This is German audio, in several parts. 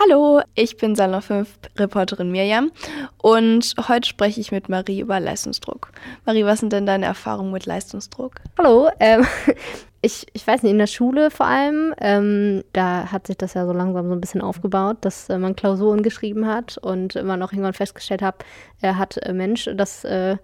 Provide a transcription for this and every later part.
Hallo, ich bin Salon 5 Reporterin Mirjam und heute spreche ich mit Marie über Leistungsdruck. Marie, was sind denn deine Erfahrungen mit Leistungsdruck? Hallo, ähm, ich, ich weiß nicht, in der Schule vor allem, ähm, da hat sich das ja so langsam so ein bisschen aufgebaut, dass äh, man Klausuren geschrieben hat und man auch irgendwann festgestellt hat, er hat äh, Mensch, das äh,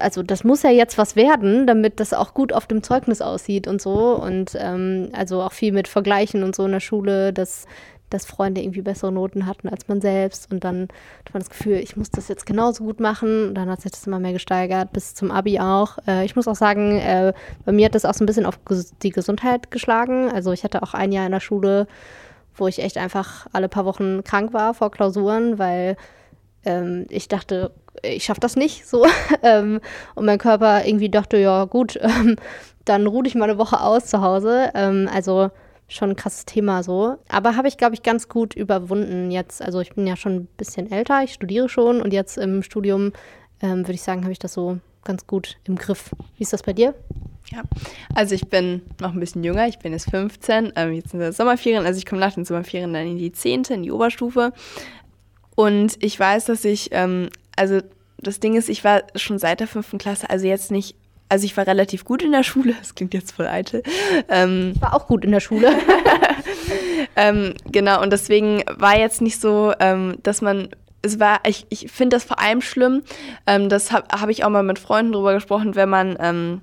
also das muss ja jetzt was werden, damit das auch gut auf dem Zeugnis aussieht und so. Und ähm, also auch viel mit Vergleichen und so in der Schule, dass dass Freunde irgendwie bessere Noten hatten als man selbst. Und dann hat man das Gefühl, ich muss das jetzt genauso gut machen. Und dann hat sich das immer mehr gesteigert, bis zum Abi auch. Äh, ich muss auch sagen, äh, bei mir hat das auch so ein bisschen auf die Gesundheit geschlagen. Also ich hatte auch ein Jahr in der Schule, wo ich echt einfach alle paar Wochen krank war vor Klausuren, weil ähm, ich dachte, ich schaffe das nicht so. ähm, und mein Körper irgendwie dachte, ja gut, ähm, dann ruhe ich mal eine Woche aus zu Hause. Ähm, also schon ein krasses Thema so. Aber habe ich, glaube ich, ganz gut überwunden jetzt. Also ich bin ja schon ein bisschen älter, ich studiere schon und jetzt im Studium ähm, würde ich sagen, habe ich das so ganz gut im Griff. Wie ist das bei dir? Ja, also ich bin noch ein bisschen jünger, ich bin jetzt 15, ähm, jetzt sind wir Sommerferien, also ich komme nach den Sommerferien dann in die 10., in die Oberstufe. Und ich weiß, dass ich, ähm, also das Ding ist, ich war schon seit der fünften Klasse, also jetzt nicht also ich war relativ gut in der Schule, das klingt jetzt voll eitel. Ähm, ich war auch gut in der Schule. ähm, genau, und deswegen war jetzt nicht so, ähm, dass man, es war, ich, ich finde das vor allem schlimm, ähm, das habe hab ich auch mal mit Freunden drüber gesprochen, wenn man ähm,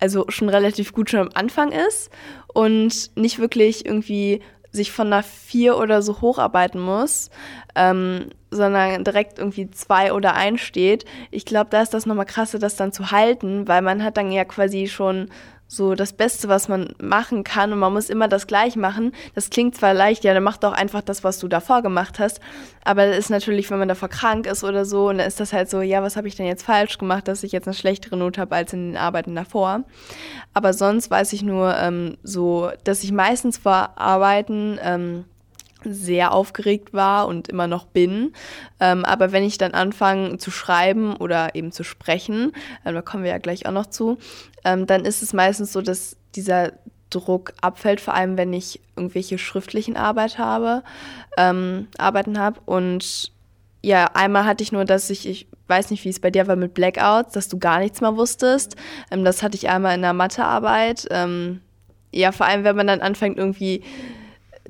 also schon relativ gut schon am Anfang ist und nicht wirklich irgendwie sich von einer vier oder so hocharbeiten muss, ähm, sondern direkt irgendwie zwei oder ein steht. Ich glaube, da ist das nochmal krasse, das dann zu halten, weil man hat dann ja quasi schon so das Beste, was man machen kann und man muss immer das gleich machen. Das klingt zwar leicht, ja, dann mach doch einfach das, was du davor gemacht hast, aber das ist natürlich, wenn man davor krank ist oder so, und dann ist das halt so, ja, was habe ich denn jetzt falsch gemacht, dass ich jetzt eine schlechtere Note habe als in den Arbeiten davor. Aber sonst weiß ich nur ähm, so, dass ich meistens vor Arbeiten ähm, sehr aufgeregt war und immer noch bin. Ähm, aber wenn ich dann anfange zu schreiben oder eben zu sprechen, äh, da kommen wir ja gleich auch noch zu, ähm, dann ist es meistens so, dass dieser Druck abfällt, vor allem wenn ich irgendwelche schriftlichen Arbeit habe, ähm, Arbeiten habe. Und ja, einmal hatte ich nur, dass ich, ich weiß nicht, wie es bei dir war mit Blackouts, dass du gar nichts mehr wusstest. Ähm, das hatte ich einmal in der Mathearbeit. Ähm, ja, vor allem, wenn man dann anfängt irgendwie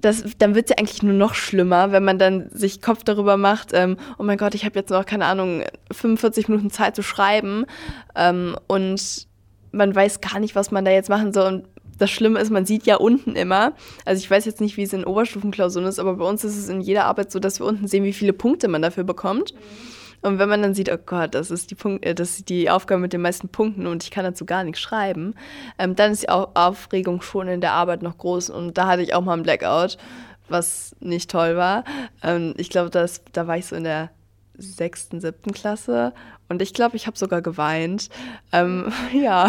das, dann wird es ja eigentlich nur noch schlimmer, wenn man dann sich Kopf darüber macht, ähm, oh mein Gott, ich habe jetzt noch, keine Ahnung, 45 Minuten Zeit zu schreiben ähm, und man weiß gar nicht, was man da jetzt machen soll. Und das Schlimme ist, man sieht ja unten immer, also ich weiß jetzt nicht, wie es in Oberstufenklausuren ist, aber bei uns ist es in jeder Arbeit so, dass wir unten sehen, wie viele Punkte man dafür bekommt. Mhm. Und wenn man dann sieht, oh Gott, das ist die, Punkt, äh, das ist die Aufgabe mit den meisten Punkten und ich kann dazu gar nichts schreiben, ähm, dann ist die Aufregung schon in der Arbeit noch groß. Und da hatte ich auch mal einen Blackout, was nicht toll war. Ähm, ich glaube, da war ich so in der sechsten, siebten Klasse und ich glaube, ich habe sogar geweint. Ähm, ja,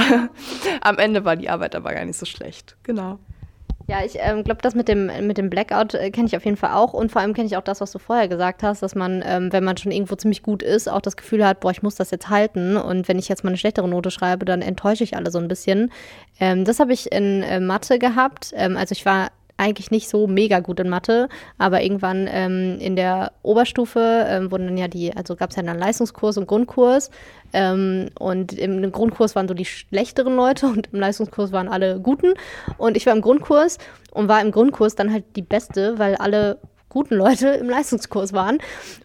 am Ende war die Arbeit aber gar nicht so schlecht. Genau. Ja, ich ähm, glaube, das mit dem, mit dem Blackout äh, kenne ich auf jeden Fall auch. Und vor allem kenne ich auch das, was du vorher gesagt hast, dass man, ähm, wenn man schon irgendwo ziemlich gut ist, auch das Gefühl hat, boah, ich muss das jetzt halten. Und wenn ich jetzt mal eine schlechtere Note schreibe, dann enttäusche ich alle so ein bisschen. Ähm, das habe ich in äh, Mathe gehabt. Ähm, also ich war eigentlich nicht so mega gut in Mathe, aber irgendwann ähm, in der Oberstufe ähm, wurden dann ja die, also gab es ja dann Leistungskurs und Grundkurs. Ähm, und im Grundkurs waren so die schlechteren Leute und im Leistungskurs waren alle guten. Und ich war im Grundkurs und war im Grundkurs dann halt die Beste, weil alle guten Leute im Leistungskurs waren.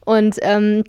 Und ähm,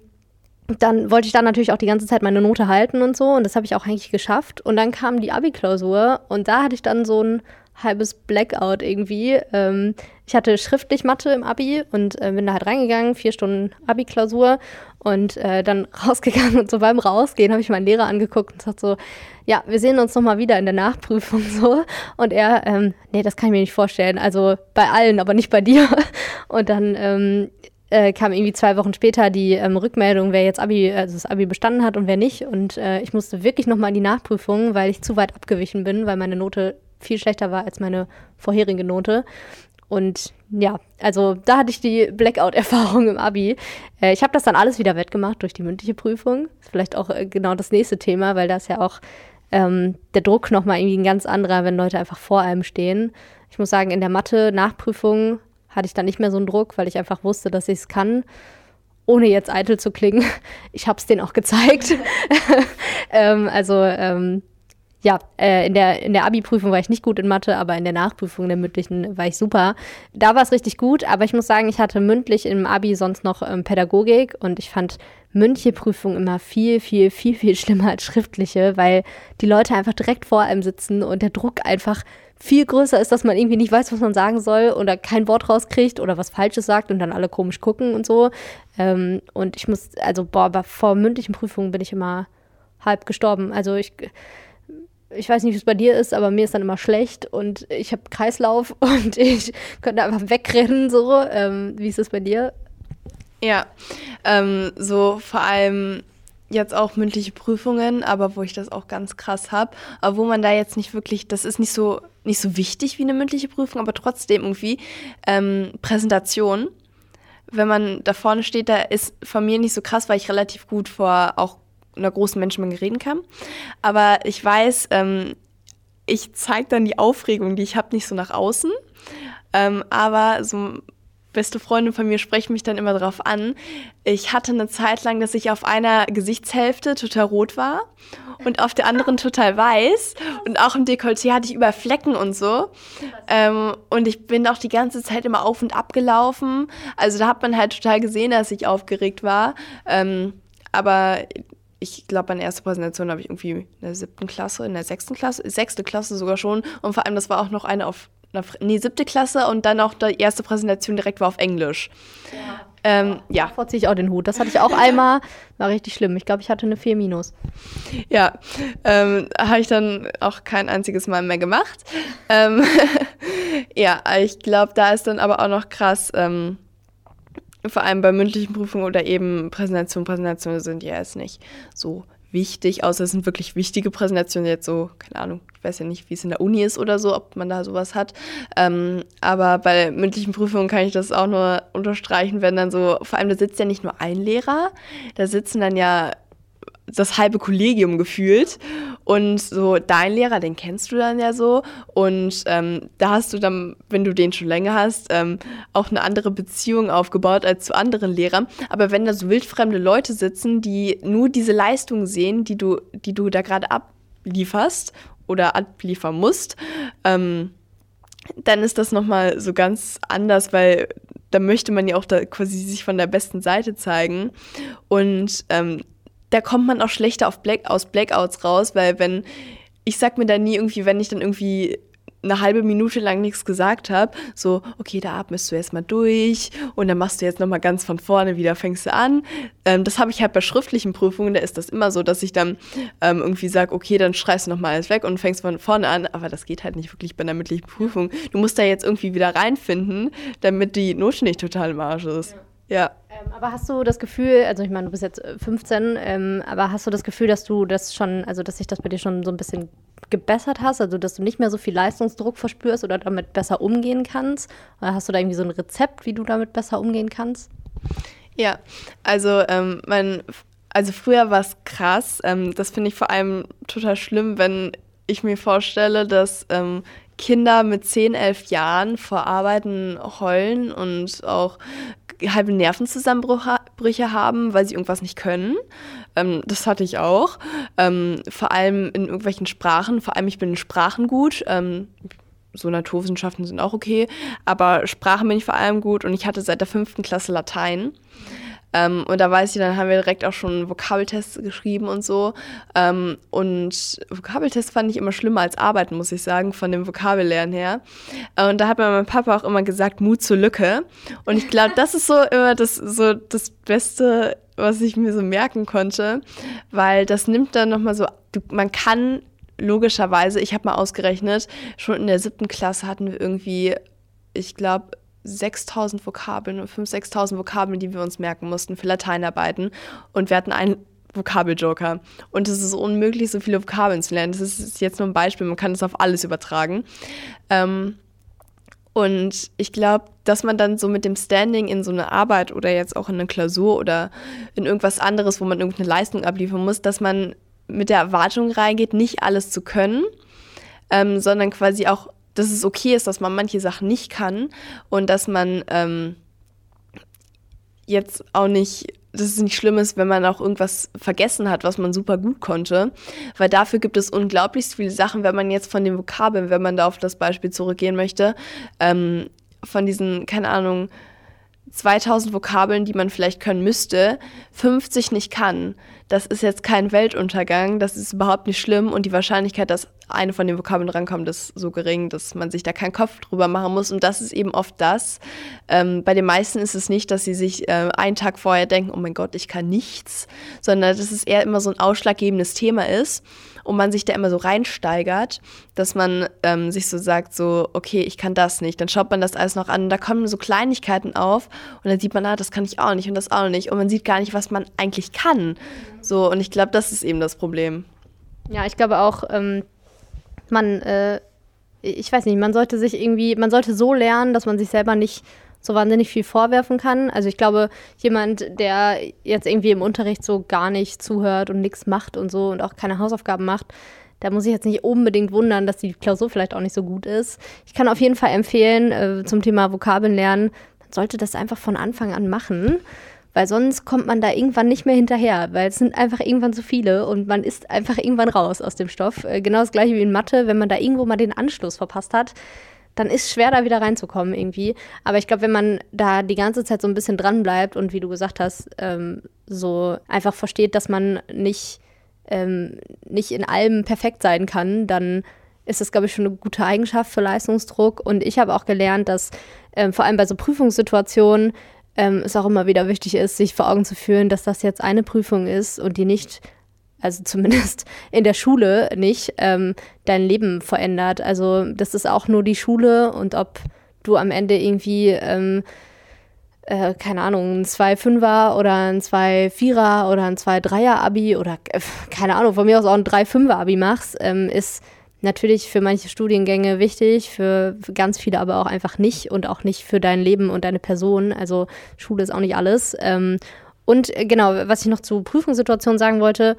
dann wollte ich dann natürlich auch die ganze Zeit meine Note halten und so und das habe ich auch eigentlich geschafft. Und dann kam die Abi-Klausur und da hatte ich dann so ein halbes Blackout irgendwie. Ähm, ich hatte schriftlich Mathe im Abi und äh, bin da halt reingegangen, vier Stunden Abi-Klausur und äh, dann rausgegangen und so beim Rausgehen habe ich meinen Lehrer angeguckt und gesagt so, ja, wir sehen uns nochmal wieder in der Nachprüfung so. Und er, ähm, nee, das kann ich mir nicht vorstellen. Also bei allen, aber nicht bei dir. Und dann ähm, äh, kam irgendwie zwei Wochen später die ähm, Rückmeldung, wer jetzt Abi, also das Abi bestanden hat und wer nicht. Und äh, ich musste wirklich nochmal in die Nachprüfung, weil ich zu weit abgewichen bin, weil meine Note viel schlechter war als meine vorherige Note. Und ja, also da hatte ich die Blackout-Erfahrung im Abi. Äh, ich habe das dann alles wieder wettgemacht durch die mündliche Prüfung. Ist vielleicht auch äh, genau das nächste Thema, weil da ist ja auch ähm, der Druck nochmal irgendwie ein ganz anderer, wenn Leute einfach vor einem stehen. Ich muss sagen, in der Mathe-Nachprüfung hatte ich dann nicht mehr so einen Druck, weil ich einfach wusste, dass ich es kann ohne jetzt eitel zu klingen, ich habe es denen auch gezeigt. ähm, also ähm, ja, äh, in der, in der Abi-Prüfung war ich nicht gut in Mathe, aber in der Nachprüfung, der mündlichen, war ich super. Da war es richtig gut, aber ich muss sagen, ich hatte mündlich im Abi sonst noch ähm, Pädagogik und ich fand mündliche Prüfungen immer viel, viel, viel, viel schlimmer als schriftliche, weil die Leute einfach direkt vor einem sitzen und der Druck einfach viel größer ist, dass man irgendwie nicht weiß, was man sagen soll oder kein Wort rauskriegt oder was Falsches sagt und dann alle komisch gucken und so. Ähm, und ich muss, also, boah, aber vor mündlichen Prüfungen bin ich immer halb gestorben. Also ich, ich weiß nicht, wie es bei dir ist, aber mir ist dann immer schlecht und ich habe Kreislauf und ich könnte einfach wegrennen, so. Ähm, wie ist es bei dir? Ja, ähm, so vor allem jetzt auch mündliche Prüfungen, aber wo ich das auch ganz krass habe, aber wo man da jetzt nicht wirklich, das ist nicht so nicht so wichtig wie eine mündliche Prüfung, aber trotzdem irgendwie ähm, Präsentation. Wenn man da vorne steht, da ist von mir nicht so krass, weil ich relativ gut vor auch einer großen Menschenmenge reden kann. Aber ich weiß, ähm, ich zeige dann die Aufregung, die ich habe, nicht so nach außen. Ähm, aber so beste Freundin von mir sprechen mich dann immer darauf an. Ich hatte eine Zeit lang, dass ich auf einer Gesichtshälfte total rot war und auf der anderen total weiß. Und auch im Dekolleté hatte ich über Flecken und so. Ähm, und ich bin auch die ganze Zeit immer auf und ab gelaufen. Also da hat man halt total gesehen, dass ich aufgeregt war. Ähm, aber ich glaube, meine erste Präsentation habe ich irgendwie in der siebten Klasse, in der sechsten Klasse, sechste Klasse sogar schon. Und vor allem, das war auch noch eine auf nee, siebte Klasse und dann auch die erste Präsentation direkt war auf Englisch. Ja. Ähm, ja. Davor ziehe ich auch den Hut. Das hatte ich auch einmal, war richtig schlimm. Ich glaube, ich hatte eine 4 minus. Ja, ähm, habe ich dann auch kein einziges Mal mehr gemacht. ähm, ja, ich glaube, da ist dann aber auch noch krass, ähm, vor allem bei mündlichen Prüfungen oder eben Präsentationen. Präsentationen sind ja jetzt nicht so wichtig, außer es sind wirklich wichtige Präsentationen, jetzt so, keine Ahnung, ich weiß ja nicht, wie es in der Uni ist oder so, ob man da sowas hat. Ähm, aber bei mündlichen Prüfungen kann ich das auch nur unterstreichen, wenn dann so, vor allem da sitzt ja nicht nur ein Lehrer, da sitzen dann ja das halbe Kollegium gefühlt. Und so dein Lehrer, den kennst du dann ja so. Und ähm, da hast du dann, wenn du den schon länger hast, ähm, auch eine andere Beziehung aufgebaut als zu anderen Lehrern. Aber wenn da so wildfremde Leute sitzen, die nur diese Leistung sehen, die du, die du da gerade ablieferst oder abliefern musst, ähm, dann ist das nochmal so ganz anders, weil da möchte man ja auch quasi sich von der besten Seite zeigen. Und ähm, da kommt man auch schlechter auf Black, aus Blackouts raus, weil wenn, ich sag mir da nie irgendwie, wenn ich dann irgendwie eine halbe Minute lang nichts gesagt habe, so, okay, da atmest du erstmal durch und dann machst du jetzt nochmal ganz von vorne wieder, fängst du an. Ähm, das habe ich halt bei schriftlichen Prüfungen, da ist das immer so, dass ich dann ähm, irgendwie sage, okay, dann schreibst du nochmal alles weg und fängst von vorne an, aber das geht halt nicht wirklich bei einer mündlichen Prüfung. Du musst da jetzt irgendwie wieder reinfinden, damit die Note nicht total im Arsch ist. Ja. Ja. Ähm, aber hast du das Gefühl, also ich meine, du bist jetzt 15, äh, ähm, aber hast du das Gefühl, dass du das schon, also dass sich das bei dir schon so ein bisschen gebessert hast, also dass du nicht mehr so viel Leistungsdruck verspürst oder damit besser umgehen kannst? Oder hast du da irgendwie so ein Rezept, wie du damit besser umgehen kannst? Ja, also ähm, mein, also früher war es krass. Ähm, das finde ich vor allem total schlimm, wenn ich mir vorstelle, dass ähm, Kinder mit 10, 11 Jahren vor Arbeiten heulen und auch halbe Nervenzusammenbrüche haben, weil sie irgendwas nicht können. Ähm, das hatte ich auch. Ähm, vor allem in irgendwelchen Sprachen. Vor allem ich bin in Sprachen gut. Ähm, so Naturwissenschaften sind auch okay. Aber Sprachen bin ich vor allem gut und ich hatte seit der fünften Klasse Latein. Ähm, und da weiß ich, dann haben wir direkt auch schon Vokabeltests geschrieben und so. Ähm, und Vokabeltests fand ich immer schlimmer als Arbeiten, muss ich sagen, von dem Vokabellernen her. Äh, und da hat mir mein Papa auch immer gesagt, Mut zur Lücke. Und ich glaube, das ist so immer das, so das Beste, was ich mir so merken konnte, weil das nimmt dann nochmal so, man kann logischerweise, ich habe mal ausgerechnet, schon in der siebten Klasse hatten wir irgendwie, ich glaube, 6000 Vokabeln, 5.000, 6.000 Vokabeln, die wir uns merken mussten für Lateinarbeiten. Und wir hatten einen Vokabeljoker. Und es ist unmöglich, so viele Vokabeln zu lernen. Das ist jetzt nur ein Beispiel, man kann es auf alles übertragen. Ähm, und ich glaube, dass man dann so mit dem Standing in so eine Arbeit oder jetzt auch in eine Klausur oder in irgendwas anderes, wo man irgendeine Leistung abliefern muss, dass man mit der Erwartung reingeht, nicht alles zu können, ähm, sondern quasi auch dass es okay ist, dass man manche Sachen nicht kann und dass man ähm, jetzt auch nicht, dass es nicht schlimm ist, wenn man auch irgendwas vergessen hat, was man super gut konnte. Weil dafür gibt es unglaublich viele Sachen, wenn man jetzt von den Vokabeln, wenn man da auf das Beispiel zurückgehen möchte, ähm, von diesen, keine Ahnung, 2000 Vokabeln, die man vielleicht können müsste, 50 nicht kann. Das ist jetzt kein Weltuntergang, das ist überhaupt nicht schlimm und die Wahrscheinlichkeit, dass eine von den Vokabeln rankommt, ist so gering, dass man sich da keinen Kopf drüber machen muss. Und das ist eben oft das. Ähm, bei den meisten ist es nicht, dass sie sich äh, einen Tag vorher denken, oh mein Gott, ich kann nichts, sondern dass es eher immer so ein ausschlaggebendes Thema ist und man sich da immer so reinsteigert, dass man ähm, sich so sagt, so, okay, ich kann das nicht. Dann schaut man das alles noch an und da kommen so Kleinigkeiten auf und dann sieht man, ah, das kann ich auch nicht und das auch nicht. Und man sieht gar nicht, was man eigentlich kann. So, und ich glaube, das ist eben das Problem. Ja, ich glaube auch, ähm, man, äh, ich weiß nicht, man sollte sich irgendwie, man sollte so lernen, dass man sich selber nicht so wahnsinnig viel vorwerfen kann. Also ich glaube, jemand, der jetzt irgendwie im Unterricht so gar nicht zuhört und nichts macht und so und auch keine Hausaufgaben macht, da muss ich jetzt nicht unbedingt wundern, dass die Klausur vielleicht auch nicht so gut ist. Ich kann auf jeden Fall empfehlen, äh, zum Thema Vokabeln lernen, man sollte das einfach von Anfang an machen, weil sonst kommt man da irgendwann nicht mehr hinterher, weil es sind einfach irgendwann zu viele und man ist einfach irgendwann raus aus dem Stoff. Äh, genau das gleiche wie in Mathe, wenn man da irgendwo mal den Anschluss verpasst hat, dann ist schwer, da wieder reinzukommen irgendwie. Aber ich glaube, wenn man da die ganze Zeit so ein bisschen dran bleibt und wie du gesagt hast, ähm, so einfach versteht, dass man nicht, ähm, nicht in allem perfekt sein kann, dann ist das, glaube ich, schon eine gute Eigenschaft für Leistungsdruck. Und ich habe auch gelernt, dass ähm, vor allem bei so Prüfungssituationen ähm, es auch immer wieder wichtig ist, sich vor Augen zu führen, dass das jetzt eine Prüfung ist und die nicht also zumindest in der Schule nicht, ähm, dein Leben verändert. Also das ist auch nur die Schule und ob du am Ende irgendwie, ähm, äh, keine Ahnung, ein 2-5er oder ein 2-4er oder ein 2-3er-Abi oder äh, keine Ahnung, von mir aus auch ein 3-5er-Abi machst, ähm, ist natürlich für manche Studiengänge wichtig, für, ganz viele aber auch einfach nicht und auch nicht für dein Leben und deine Person. Also Schule ist auch nicht alles. Ähm, und äh, genau, was ich noch zu Prüfungssituationen sagen wollte,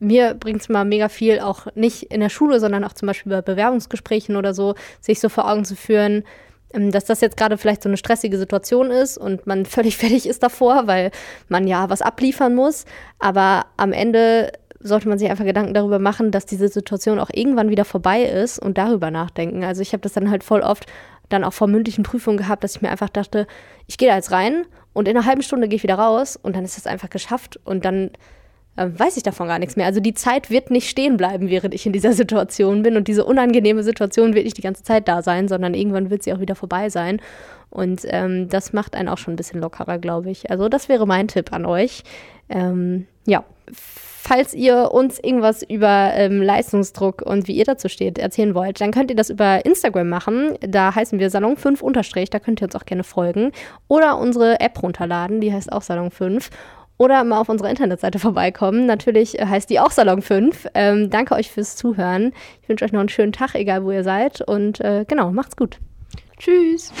mir bringt es mal mega viel, auch nicht in der Schule, sondern auch zum Beispiel bei Bewerbungsgesprächen oder so, sich so vor Augen zu führen, ähm, dass das jetzt gerade vielleicht so eine stressige Situation ist und man völlig fertig ist davor, weil man ja was abliefern muss. Aber am Ende sollte man sich einfach Gedanken darüber machen, dass diese Situation auch irgendwann wieder vorbei ist und darüber nachdenken. Also ich habe das dann halt voll oft dann auch vor mündlichen Prüfungen gehabt, dass ich mir einfach dachte, ich gehe da jetzt rein und in einer halben Stunde gehe ich wieder raus und dann ist das einfach geschafft und dann äh, weiß ich davon gar nichts mehr. Also die Zeit wird nicht stehen bleiben, während ich in dieser Situation bin. Und diese unangenehme Situation wird nicht die ganze Zeit da sein, sondern irgendwann wird sie auch wieder vorbei sein. Und ähm, das macht einen auch schon ein bisschen lockerer, glaube ich. Also das wäre mein Tipp an euch. Ähm, ja, falls ihr uns irgendwas über ähm, Leistungsdruck und wie ihr dazu steht erzählen wollt, dann könnt ihr das über Instagram machen. Da heißen wir Salon 5 unterstrich, da könnt ihr uns auch gerne folgen. Oder unsere App runterladen, die heißt auch Salon 5 oder mal auf unserer Internetseite vorbeikommen. Natürlich äh, heißt die auch Salon 5. Ähm, danke euch fürs Zuhören. Ich wünsche euch noch einen schönen Tag, egal wo ihr seid. Und äh, genau, macht's gut. Tschüss.